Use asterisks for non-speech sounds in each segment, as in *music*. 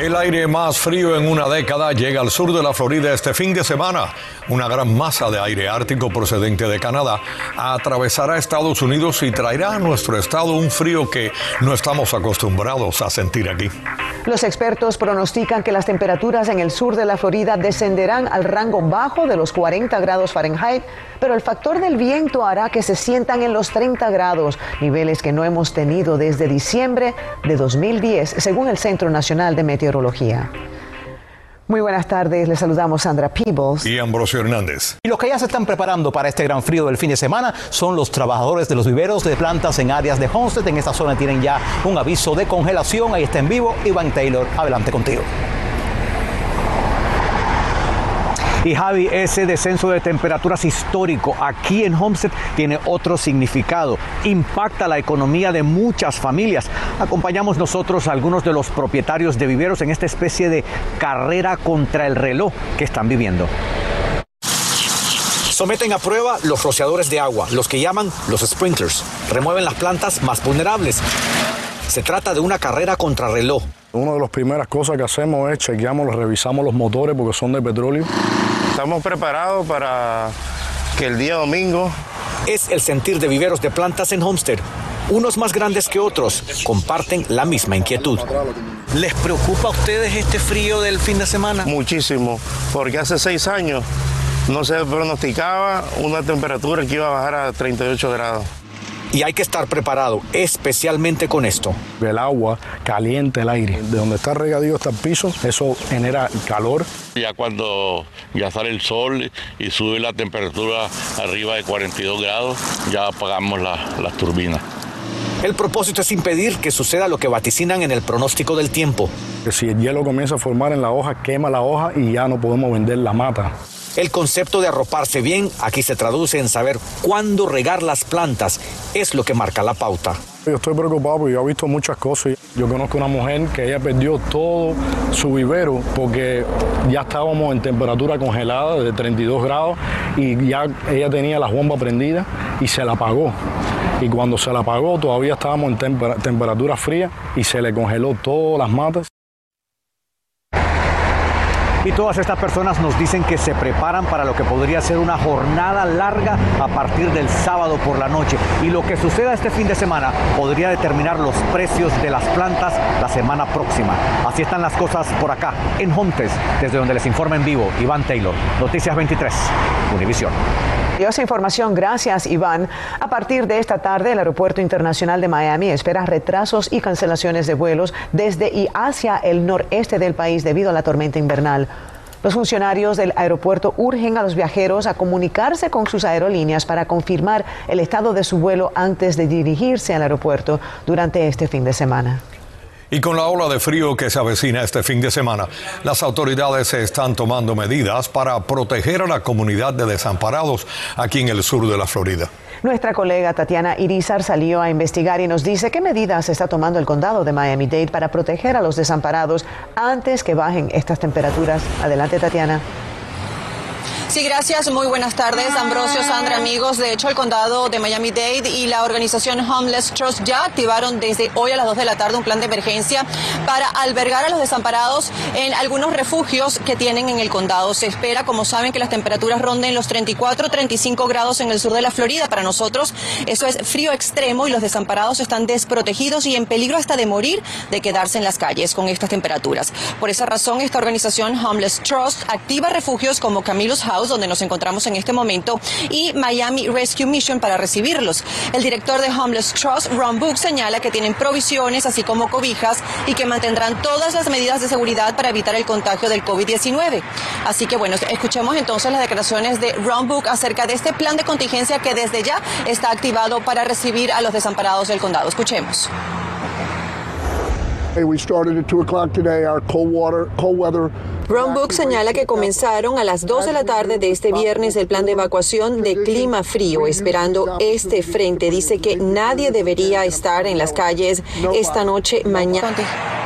El aire más frío en una década llega al sur de la Florida este fin de semana. Una gran masa de aire ártico procedente de Canadá atravesará Estados Unidos y traerá a nuestro estado un frío que no estamos acostumbrados a sentir aquí. Los expertos pronostican que las temperaturas en el sur de la Florida descenderán al rango bajo de los 40 grados Fahrenheit, pero el factor del viento hará que se sientan en los 30 grados, niveles que no hemos tenido desde diciembre de 2010, según el Centro Nacional de Meteorología. Muy buenas tardes, les saludamos Sandra Peebles y Ambrosio Hernández. Y los que ya se están preparando para este gran frío del fin de semana son los trabajadores de los viveros de plantas en áreas de Homestead. En esta zona tienen ya un aviso de congelación. Ahí está en vivo Iván Taylor. Adelante contigo. Y Javi, ese descenso de temperaturas histórico aquí en Homestead tiene otro significado. Impacta la economía de muchas familias. Acompañamos nosotros a algunos de los propietarios de viveros en esta especie de carrera contra el reloj que están viviendo. Someten a prueba los rociadores de agua, los que llaman los sprinklers. Remueven las plantas más vulnerables. Se trata de una carrera contra reloj. Una de las primeras cosas que hacemos es chequeamos, revisamos los motores porque son de petróleo. Estamos preparados para que el día domingo... Es el sentir de viveros de plantas en Homestead. Unos más grandes que otros comparten la misma inquietud. ¿Les preocupa a ustedes este frío del fin de semana? Muchísimo, porque hace seis años no se pronosticaba una temperatura que iba a bajar a 38 grados y hay que estar preparado, especialmente con esto. El agua caliente el aire. De donde está regadío hasta el piso, eso genera calor. Ya cuando ya sale el sol y sube la temperatura arriba de 42 grados, ya apagamos las turbinas. El propósito es impedir que suceda lo que vaticinan en el pronóstico del tiempo. Si el hielo comienza a formar en la hoja, quema la hoja y ya no podemos vender la mata. El concepto de arroparse bien aquí se traduce en saber cuándo regar las plantas. Es lo que marca la pauta. Yo estoy preocupado porque yo he visto muchas cosas. Yo conozco una mujer que ella perdió todo su vivero porque ya estábamos en temperatura congelada de 32 grados y ya ella tenía la bomba prendida y se la apagó. Y cuando se la apagó todavía estábamos en temperatura fría y se le congeló todas las matas. Y todas estas personas nos dicen que se preparan para lo que podría ser una jornada larga a partir del sábado por la noche. Y lo que suceda este fin de semana podría determinar los precios de las plantas la semana próxima. Así están las cosas por acá, en Hontes, desde donde les informa en vivo Iván Taylor. Noticias 23, Univisión. Esa información, gracias Iván. A partir de esta tarde, el Aeropuerto Internacional de Miami espera retrasos y cancelaciones de vuelos desde y hacia el noreste del país debido a la tormenta invernal. Los funcionarios del aeropuerto urgen a los viajeros a comunicarse con sus aerolíneas para confirmar el estado de su vuelo antes de dirigirse al aeropuerto durante este fin de semana. Y con la ola de frío que se avecina este fin de semana, las autoridades están tomando medidas para proteger a la comunidad de desamparados aquí en el sur de la Florida. Nuestra colega Tatiana Irizar salió a investigar y nos dice qué medidas está tomando el condado de Miami-Dade para proteger a los desamparados antes que bajen estas temperaturas. Adelante, Tatiana. Sí, gracias. Muy buenas tardes, Ambrosio, Sandra, amigos. De hecho, el condado de Miami-Dade y la organización Homeless Trust ya activaron desde hoy a las 2 de la tarde un plan de emergencia para albergar a los desamparados en algunos refugios que tienen en el condado. Se espera, como saben, que las temperaturas ronden los 34, 35 grados en el sur de la Florida. Para nosotros, eso es frío extremo y los desamparados están desprotegidos y en peligro hasta de morir de quedarse en las calles con estas temperaturas. Por esa razón, esta organización Homeless Trust activa refugios como Camillus House donde nos encontramos en este momento, y Miami Rescue Mission para recibirlos. El director de Homeless Trust, Ron Book, señala que tienen provisiones, así como cobijas, y que mantendrán todas las medidas de seguridad para evitar el contagio del COVID-19. Así que bueno, escuchemos entonces las declaraciones de Ron Book acerca de este plan de contingencia que desde ya está activado para recibir a los desamparados del condado. Escuchemos. Ron Book señala que comenzaron a las 2 de la tarde de este viernes el plan de evacuación de clima frío, esperando este frente. Dice que nadie debería estar en las calles esta noche, mañana.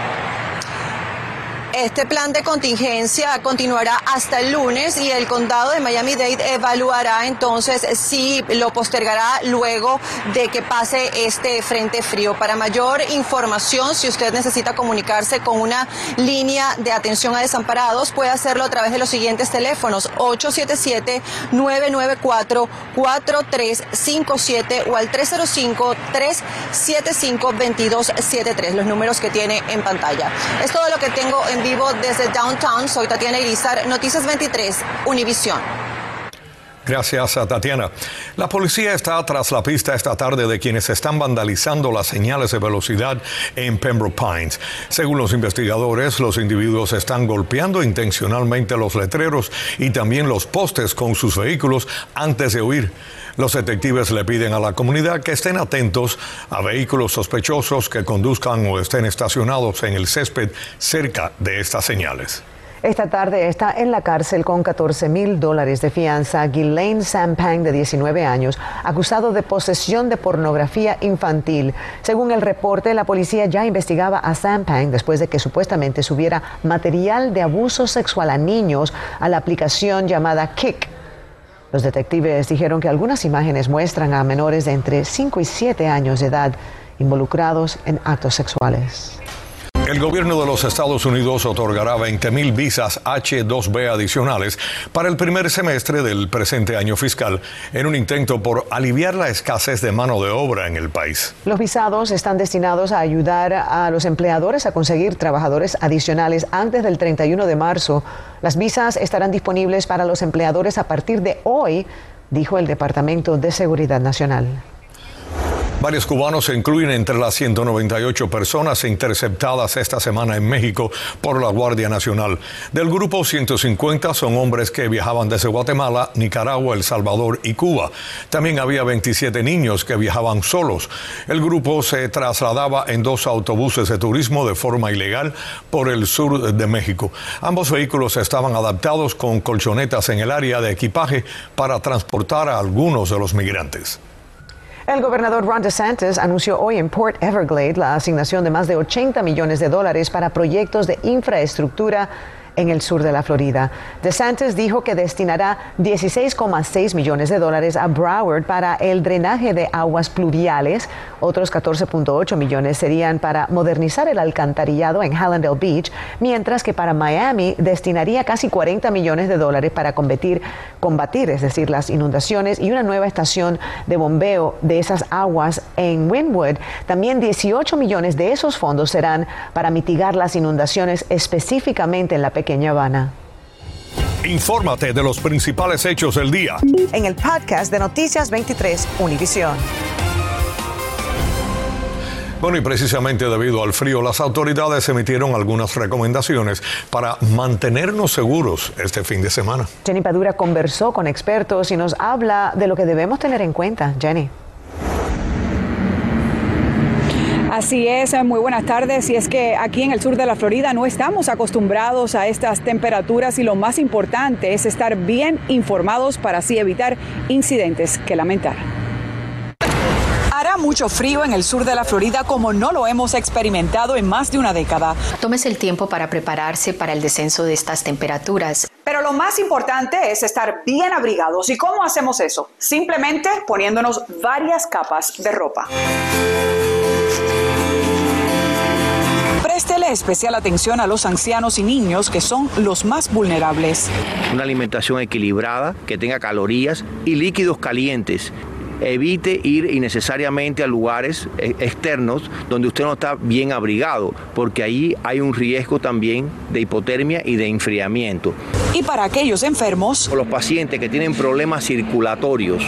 Este plan de contingencia continuará hasta el lunes y el condado de Miami-Dade evaluará entonces si lo postergará luego de que pase este frente frío. Para mayor información, si usted necesita comunicarse con una línea de atención a desamparados, puede hacerlo a través de los siguientes teléfonos 877-994-4357 o al 305-375-2273, los números que tiene en pantalla. Es todo lo que tengo en vivo desde Downtown. Soy Tatiana Irizar, Noticias 23, Univisión. Gracias a Tatiana. La policía está tras la pista esta tarde de quienes están vandalizando las señales de velocidad en Pembroke Pines. Según los investigadores, los individuos están golpeando intencionalmente los letreros y también los postes con sus vehículos antes de huir. Los detectives le piden a la comunidad que estén atentos a vehículos sospechosos que conduzcan o estén estacionados en el césped cerca de estas señales. Esta tarde está en la cárcel con 14 mil dólares de fianza Ghislaine Sampang, de 19 años, acusado de posesión de pornografía infantil. Según el reporte, la policía ya investigaba a Sampang después de que supuestamente subiera material de abuso sexual a niños a la aplicación llamada Kick. Los detectives dijeron que algunas imágenes muestran a menores de entre 5 y 7 años de edad involucrados en actos sexuales. El gobierno de los Estados Unidos otorgará 20.000 visas H-2B adicionales para el primer semestre del presente año fiscal en un intento por aliviar la escasez de mano de obra en el país. Los visados están destinados a ayudar a los empleadores a conseguir trabajadores adicionales antes del 31 de marzo. Las visas estarán disponibles para los empleadores a partir de hoy, dijo el Departamento de Seguridad Nacional. Varios cubanos se incluyen entre las 198 personas interceptadas esta semana en México por la Guardia Nacional. Del grupo, 150 son hombres que viajaban desde Guatemala, Nicaragua, El Salvador y Cuba. También había 27 niños que viajaban solos. El grupo se trasladaba en dos autobuses de turismo de forma ilegal por el sur de México. Ambos vehículos estaban adaptados con colchonetas en el área de equipaje para transportar a algunos de los migrantes. El gobernador Ron DeSantis anunció hoy en Port Everglade la asignación de más de 80 millones de dólares para proyectos de infraestructura en el sur de la Florida. DeSantis dijo que destinará 16,6 millones de dólares a Broward para el drenaje de aguas pluviales. Otros 14,8 millones serían para modernizar el alcantarillado en Hallandale Beach, mientras que para Miami destinaría casi 40 millones de dólares para combatir, es decir, las inundaciones y una nueva estación de bombeo de esas aguas en Wynwood. También 18 millones de esos fondos serán para mitigar las inundaciones específicamente en la pequeña Habana. Infórmate de los principales hechos del día. En el podcast de Noticias 23, Univisión. Bueno, y precisamente debido al frío, las autoridades emitieron algunas recomendaciones para mantenernos seguros este fin de semana. Jenny Padura conversó con expertos y nos habla de lo que debemos tener en cuenta. Jenny. Así es, muy buenas tardes. Y es que aquí en el sur de la Florida no estamos acostumbrados a estas temperaturas y lo más importante es estar bien informados para así evitar incidentes que lamentar. Hará mucho frío en el sur de la Florida como no lo hemos experimentado en más de una década. Tómese el tiempo para prepararse para el descenso de estas temperaturas. Pero lo más importante es estar bien abrigados. ¿Y cómo hacemos eso? Simplemente poniéndonos varias capas de ropa. Préstele especial atención a los ancianos y niños que son los más vulnerables. Una alimentación equilibrada, que tenga calorías y líquidos calientes. Evite ir innecesariamente a lugares eh, externos donde usted no está bien abrigado, porque ahí hay un riesgo también de hipotermia y de enfriamiento. Y para aquellos enfermos, los pacientes que tienen problemas circulatorios,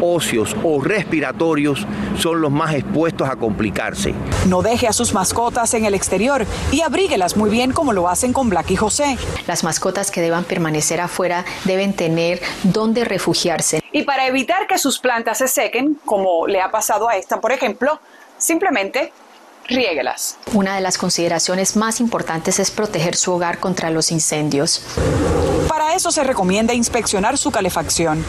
óseos o respiratorios son los más expuestos a complicarse. No deje a sus mascotas en el exterior y abríguelas muy bien como lo hacen con Black y José. Las mascotas que deban permanecer afuera deben tener donde refugiarse. Y para evitar que sus plantas se sequen, como le ha pasado a esta, por ejemplo, simplemente riéguelas. Una de las consideraciones más importantes es proteger su hogar contra los incendios. Para eso se recomienda inspeccionar su calefacción.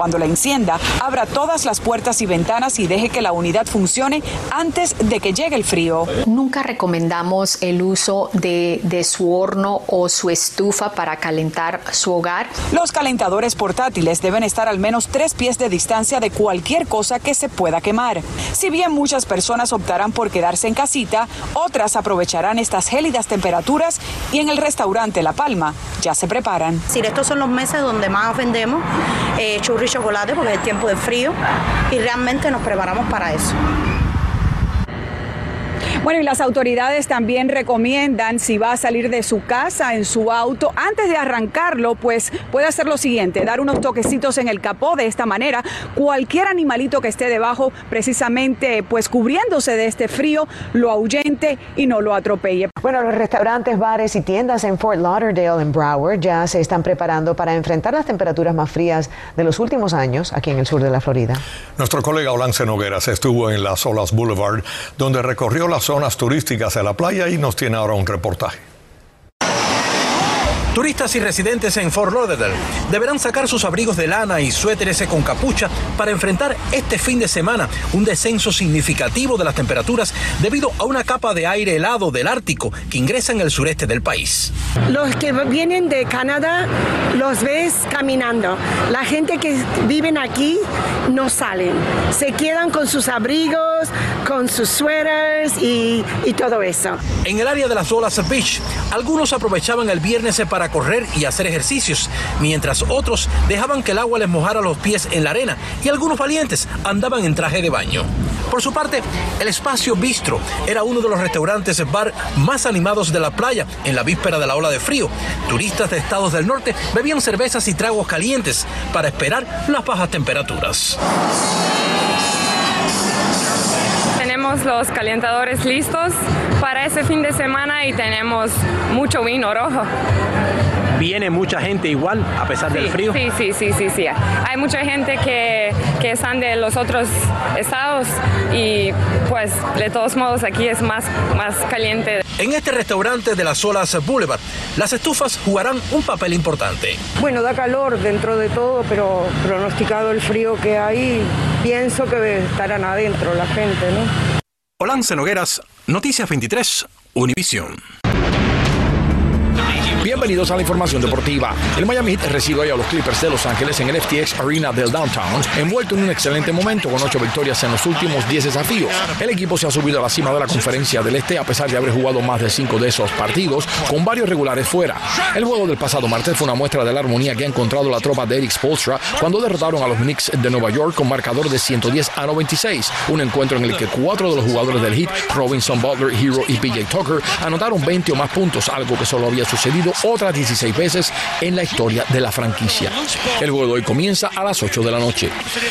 Cuando la encienda, abra todas las puertas y ventanas y deje que la unidad funcione antes de que llegue el frío. Nunca recomendamos el uso de, de su horno o su estufa para calentar su hogar. Los calentadores portátiles deben estar al menos tres pies de distancia de cualquier cosa que se pueda quemar. Si bien muchas personas optarán por quedarse en casita, otras aprovecharán estas gélidas temperaturas y en el restaurante La Palma ya se preparan. Si estos son los meses donde más vendemos eh, churro y chocolate porque es tiempo de frío y realmente nos preparamos para eso. Bueno, y las autoridades también recomiendan si va a salir de su casa en su auto, antes de arrancarlo, pues puede hacer lo siguiente, dar unos toquecitos en el capó de esta manera. Cualquier animalito que esté debajo, precisamente pues cubriéndose de este frío, lo ahuyente y no lo atropelle. Bueno, los restaurantes, bares y tiendas en Fort Lauderdale, en Broward, ya se están preparando para enfrentar las temperaturas más frías de los últimos años aquí en el sur de la Florida. Nuestro colega Olance Nogueras estuvo en las Olas Boulevard, donde recorrió zonas turísticas de la playa y nos tiene ahora un reportaje. Turistas y residentes en Fort Lauderdale deberán sacar sus abrigos de lana y suéteres con capucha para enfrentar este fin de semana un descenso significativo de las temperaturas debido a una capa de aire helado del Ártico que ingresa en el sureste del país. Los que vienen de Canadá los ves caminando. La gente que viven aquí no salen. Se quedan con sus abrigos, con sus suéteres y, y todo eso. En el área de las olas Beach, algunos aprovechaban el viernes para correr y hacer ejercicios, mientras otros dejaban que el agua les mojara los pies en la arena y algunos valientes andaban en traje de baño. Por su parte, el espacio Bistro era uno de los restaurantes bar más animados de la playa en la víspera de la ola de frío. Turistas de estados del norte bebían cervezas y tragos calientes para esperar las bajas temperaturas. Tenemos los calentadores listos para ese fin de semana y tenemos mucho vino rojo. ¿Viene mucha gente igual a pesar del Sí, frío? Sí, sí, sí, sí, sí. Hay mucha gente que, que están de los otros estados y pues de todos modos aquí es más, más caliente. En este restaurante de las olas Boulevard, las estufas jugarán un papel importante. Bueno, da calor dentro de todo, pero pronosticado el frío que hay, pienso que estarán adentro la gente, ¿no? Olance Nogueras, Noticias 23, Univisión. Bienvenidos a la información deportiva. El Miami Heat recibe hoy a los Clippers de Los Ángeles en el FTX Arena del Downtown, envuelto en un excelente momento con ocho victorias en los últimos 10 desafíos. El equipo se ha subido a la cima de la conferencia del Este a pesar de haber jugado más de cinco de esos partidos, con varios regulares fuera. El juego del pasado martes fue una muestra de la armonía que ha encontrado la tropa de Eric Spolstra cuando derrotaron a los Knicks de Nueva York con marcador de 110 a 96, un encuentro en el que cuatro de los jugadores del Heat, Robinson, Butler, Hero y PJ Tucker, anotaron 20 o más puntos, algo que solo había sucedido otras 16 veces en la historia de la franquicia. El juego de hoy comienza a las 8 de la noche.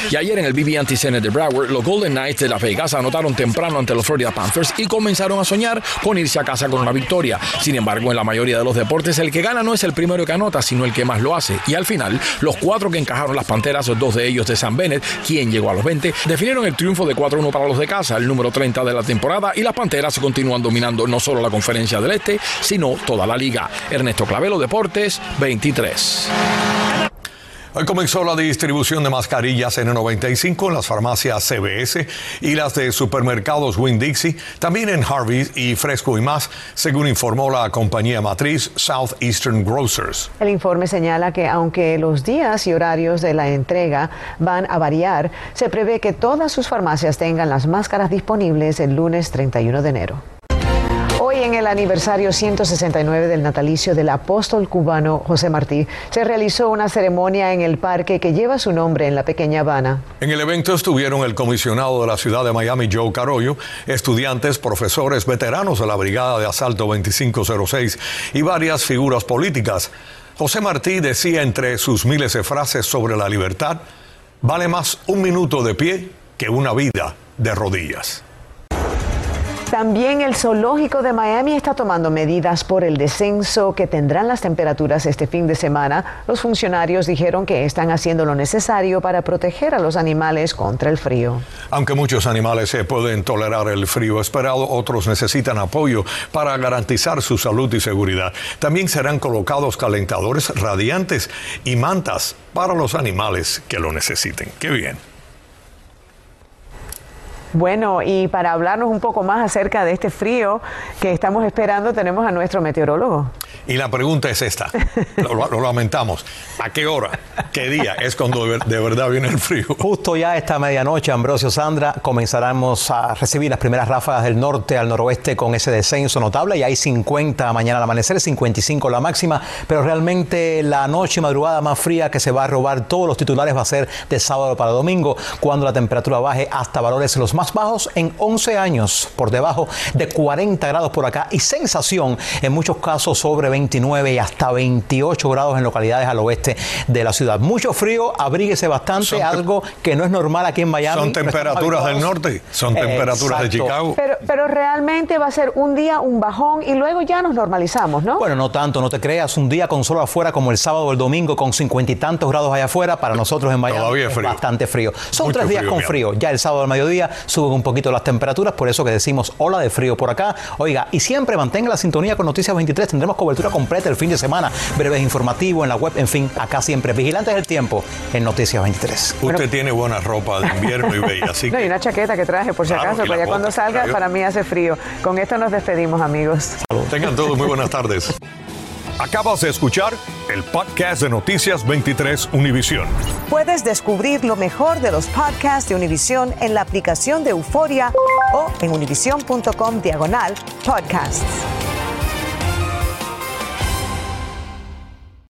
Y ayer en el BB Center de Broward, los Golden Knights de Las Vegas anotaron temprano ante los Florida Panthers y comenzaron a soñar con irse a casa con una victoria. Sin embargo, en la mayoría de los deportes, el que gana no es el primero que anota, sino el que más lo hace. Y al final, los cuatro que encajaron las Panteras, dos de ellos de San Bennett, quien llegó a los 20, definieron el triunfo de 4-1 para los de casa, el número 30 de la temporada, y las Panteras continúan dominando no solo la conferencia del Este, sino toda la liga. Clavelo, Deportes 23. Hoy comenzó la distribución de mascarillas N95 en las farmacias CBS y las de supermercados Winn-Dixie, también en Harvey y Fresco y más, según informó la compañía matriz Southeastern Grocers. El informe señala que aunque los días y horarios de la entrega van a variar, se prevé que todas sus farmacias tengan las máscaras disponibles el lunes 31 de enero. Hoy en el aniversario 169 del natalicio del apóstol cubano José Martí, se realizó una ceremonia en el parque que lleva su nombre en la pequeña Habana. En el evento estuvieron el comisionado de la ciudad de Miami, Joe Carollo, estudiantes, profesores, veteranos de la Brigada de Asalto 2506 y varias figuras políticas. José Martí decía entre sus miles de frases sobre la libertad, vale más un minuto de pie que una vida de rodillas. También el zoológico de Miami está tomando medidas por el descenso que tendrán las temperaturas este fin de semana. Los funcionarios dijeron que están haciendo lo necesario para proteger a los animales contra el frío. Aunque muchos animales se pueden tolerar el frío esperado, otros necesitan apoyo para garantizar su salud y seguridad. También serán colocados calentadores radiantes y mantas para los animales que lo necesiten. Qué bien. Bueno, y para hablarnos un poco más acerca de este frío que estamos esperando, tenemos a nuestro meteorólogo. Y la pregunta es esta, *laughs* lo, lamentamos, ¿a qué hora, qué día es cuando de, verdad viene el frío? Justo ya esta medianoche, Ambrosio Sandra, comenzaremos a recibir las primeras ráfagas del norte al noroeste con ese descenso notable, y hay 50 mañana al amanecer, 55 la máxima, pero realmente la noche y madrugada más fría que se va a robar todos los titulares va a ser de sábado para domingo, cuando la temperatura baje hasta valores los más bajos en 11 años, por debajo de 40 grados por acá y sensación en muchos casos sobre 29 y hasta 28 grados en localidades al oeste de la ciudad. Mucho frío, abríguese bastante, algo que no es normal aquí en Miami. Son temperaturas del norte, son temperaturas de Chicago. Pero, pero realmente va a ser un día un bajón y luego ya nos normalizamos, ¿no? Bueno, no tanto, no te creas, un día con sol afuera como el sábado o el domingo con cincuenta y tantos grados allá afuera, para nosotros en Miami es, bastante frío. Son tres días con frío, ya el sábado al mediodía suben un poquito las temperaturas, por eso que decimos ola de frío por acá. Oiga, y siempre mantenga la sintonía con Noticias 23, tendremos cobertura completa el fin de semana, breves informativos en la web, en fin, acá siempre vigilantes del tiempo en Noticias 23. Usted tiene buena ropa de invierno y bella, *laughs* así No, y una chaqueta que traje por si acaso, para ya cuando salga, para mí hace frío. Con esto nos despedimos, amigos. Tengan todos muy buenas tardes. Acabas de escuchar el podcast de Noticias 23 Univisión. Puedes descubrir lo mejor de los podcasts de Univisión en la aplicación de Euforia o en univision.com diagonal podcasts.